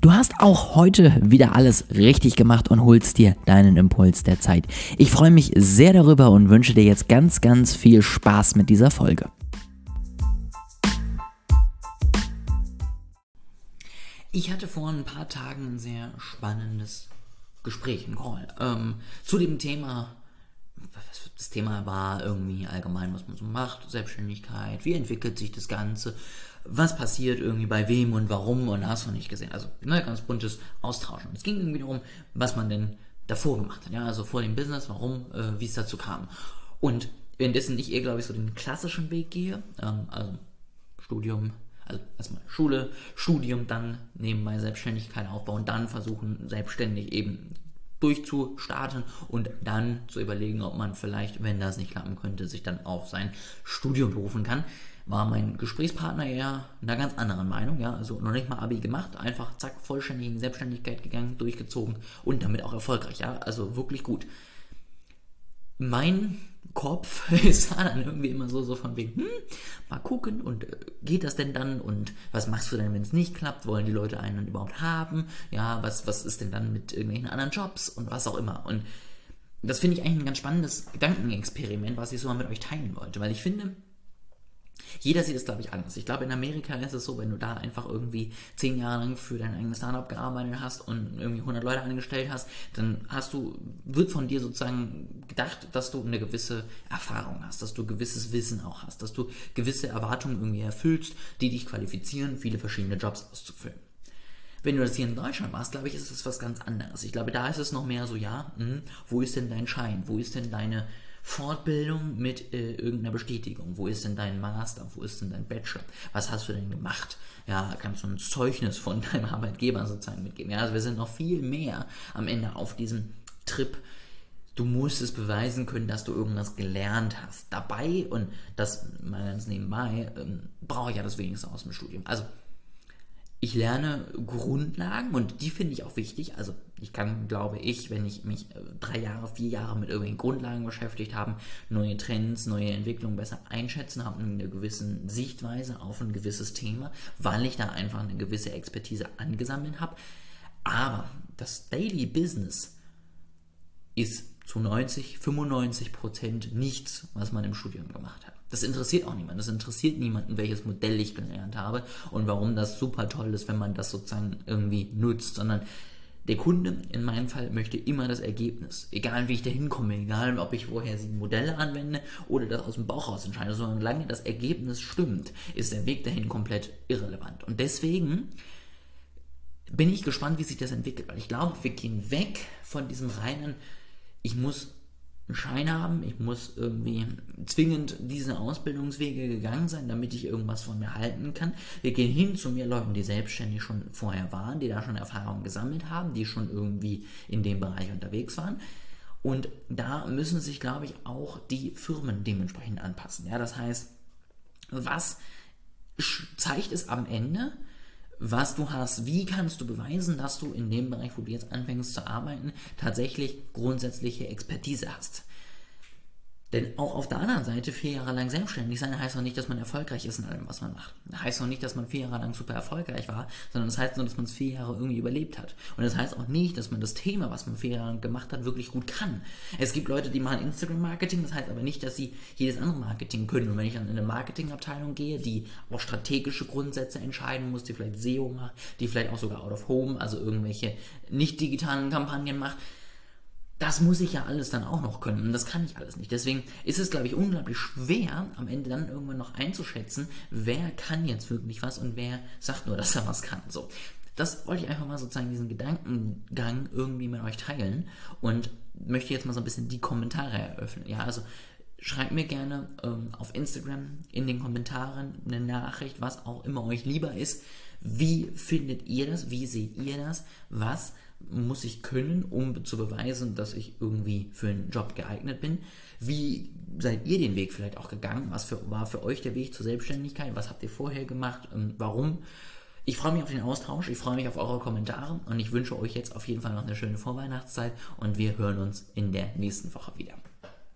Du hast auch heute wieder alles richtig gemacht und holst dir deinen Impuls der Zeit. Ich freue mich sehr darüber und wünsche dir jetzt ganz, ganz viel Spaß mit dieser Folge. Ich hatte vor ein paar Tagen ein sehr spannendes Gespräch, ein Call, ähm, zu dem Thema das Thema war irgendwie allgemein, was man so macht, Selbstständigkeit, wie entwickelt sich das Ganze, was passiert irgendwie bei wem und warum und hast du nicht gesehen. Also ne, ganz buntes Austauschen. Es ging irgendwie darum, was man denn davor gemacht hat, ja, also vor dem Business, warum, äh, wie es dazu kam. Und währenddessen ich eher, glaube ich, so den klassischen Weg gehe, ähm, also Studium, also erstmal Schule, Studium, dann nebenbei Selbstständigkeit aufbauen, dann versuchen, selbstständig eben durchzustarten und dann zu überlegen, ob man vielleicht, wenn das nicht klappen könnte, sich dann auf sein Studium berufen kann. War mein Gesprächspartner eher einer ganz anderen Meinung, ja, also noch nicht mal Abi gemacht, einfach zack, vollständig in Selbstständigkeit gegangen, durchgezogen und damit auch erfolgreich, ja, also wirklich gut. Mein Kopf ist dann irgendwie immer so, so von wegen, hm, mal gucken und äh, geht das denn dann und was machst du denn, wenn es nicht klappt? Wollen die Leute einen dann überhaupt haben? Ja, was, was ist denn dann mit irgendwelchen anderen Jobs und was auch immer? Und das finde ich eigentlich ein ganz spannendes Gedankenexperiment, was ich so mal mit euch teilen wollte, weil ich finde, jeder sieht es, glaube ich, anders. Ich glaube, in Amerika ist es so, wenn du da einfach irgendwie zehn Jahre lang für dein eigenes Startup gearbeitet hast und irgendwie 100 Leute angestellt hast, dann hast du, wird von dir sozusagen gedacht, dass du eine gewisse Erfahrung hast, dass du gewisses Wissen auch hast, dass du gewisse Erwartungen irgendwie erfüllst, die dich qualifizieren, viele verschiedene Jobs auszufüllen. Wenn du das hier in Deutschland machst, glaube ich, ist es was ganz anderes. Ich glaube, da ist es noch mehr so, ja, hm, wo ist denn dein Schein? Wo ist denn deine Fortbildung mit äh, irgendeiner Bestätigung. Wo ist denn dein Master? Wo ist denn dein Bachelor? Was hast du denn gemacht? Ja, kannst du ein Zeugnis von deinem Arbeitgeber sozusagen mitgeben? Ja, also wir sind noch viel mehr am Ende auf diesem Trip. Du musst es beweisen können, dass du irgendwas gelernt hast. Dabei, und das mal ganz nebenbei, ähm, brauche ich ja das wenigste aus dem Studium. Also ich lerne Grundlagen und die finde ich auch wichtig. Also ich kann, glaube ich, wenn ich mich äh, drei Jahre, vier Jahre mit irgendwelchen Grundlagen beschäftigt habe, neue Trends, neue Entwicklungen besser einschätzen, habe eine gewisse Sichtweise auf ein gewisses Thema, weil ich da einfach eine gewisse Expertise angesammelt habe. Aber das Daily Business ist zu 90, 95 Prozent nichts, was man im Studium gemacht hat. Das interessiert auch niemanden. Das interessiert niemanden, welches Modell ich gelernt habe und warum das super toll ist, wenn man das sozusagen irgendwie nutzt, sondern der Kunde in meinem Fall möchte immer das Ergebnis. Egal wie ich da hinkomme, egal ob ich vorher sieben Modelle anwende oder das aus dem Bauch raus entscheide, solange das Ergebnis stimmt, ist der Weg dahin komplett irrelevant. Und deswegen bin ich gespannt, wie sich das entwickelt, weil ich glaube, wir gehen weg von diesem reinen ich muss einen Schein haben, ich muss irgendwie zwingend diese Ausbildungswege gegangen sein, damit ich irgendwas von mir halten kann. Wir gehen hin zu mir Leuten, die selbstständig schon vorher waren, die da schon Erfahrungen gesammelt haben, die schon irgendwie in dem Bereich unterwegs waren. Und da müssen sich, glaube ich, auch die Firmen dementsprechend anpassen. Ja, das heißt, was zeigt es am Ende? Was du hast, wie kannst du beweisen, dass du in dem Bereich, wo du jetzt anfängst zu arbeiten, tatsächlich grundsätzliche Expertise hast. Denn auch auf der anderen Seite vier Jahre lang selbstständig sein heißt noch nicht, dass man erfolgreich ist in allem, was man macht. Heißt noch nicht, dass man vier Jahre lang super erfolgreich war, sondern das heißt nur, dass man es vier Jahre irgendwie überlebt hat. Und das heißt auch nicht, dass man das Thema, was man vier Jahre lang gemacht hat, wirklich gut kann. Es gibt Leute, die machen Instagram-Marketing, das heißt aber nicht, dass sie jedes andere Marketing können. Und wenn ich dann in eine Marketingabteilung gehe, die auch strategische Grundsätze entscheiden muss, die vielleicht SEO macht, die vielleicht auch sogar Out of Home, also irgendwelche nicht digitalen Kampagnen macht, das muss ich ja alles dann auch noch können. Und das kann ich alles nicht. Deswegen ist es, glaube ich, unglaublich schwer, am Ende dann irgendwann noch einzuschätzen, wer kann jetzt wirklich was und wer sagt nur, dass er was kann. So. Das wollte ich einfach mal sozusagen diesen Gedankengang irgendwie mit euch teilen und möchte jetzt mal so ein bisschen die Kommentare eröffnen. Ja, also schreibt mir gerne ähm, auf Instagram in den Kommentaren eine Nachricht, was auch immer euch lieber ist. Wie findet ihr das? Wie seht ihr das? Was muss ich können, um zu beweisen, dass ich irgendwie für einen Job geeignet bin? Wie seid ihr den Weg vielleicht auch gegangen? Was für, war für euch der Weg zur Selbstständigkeit? Was habt ihr vorher gemacht? Warum? Ich freue mich auf den Austausch, ich freue mich auf eure Kommentare und ich wünsche euch jetzt auf jeden Fall noch eine schöne Vorweihnachtszeit und wir hören uns in der nächsten Woche wieder.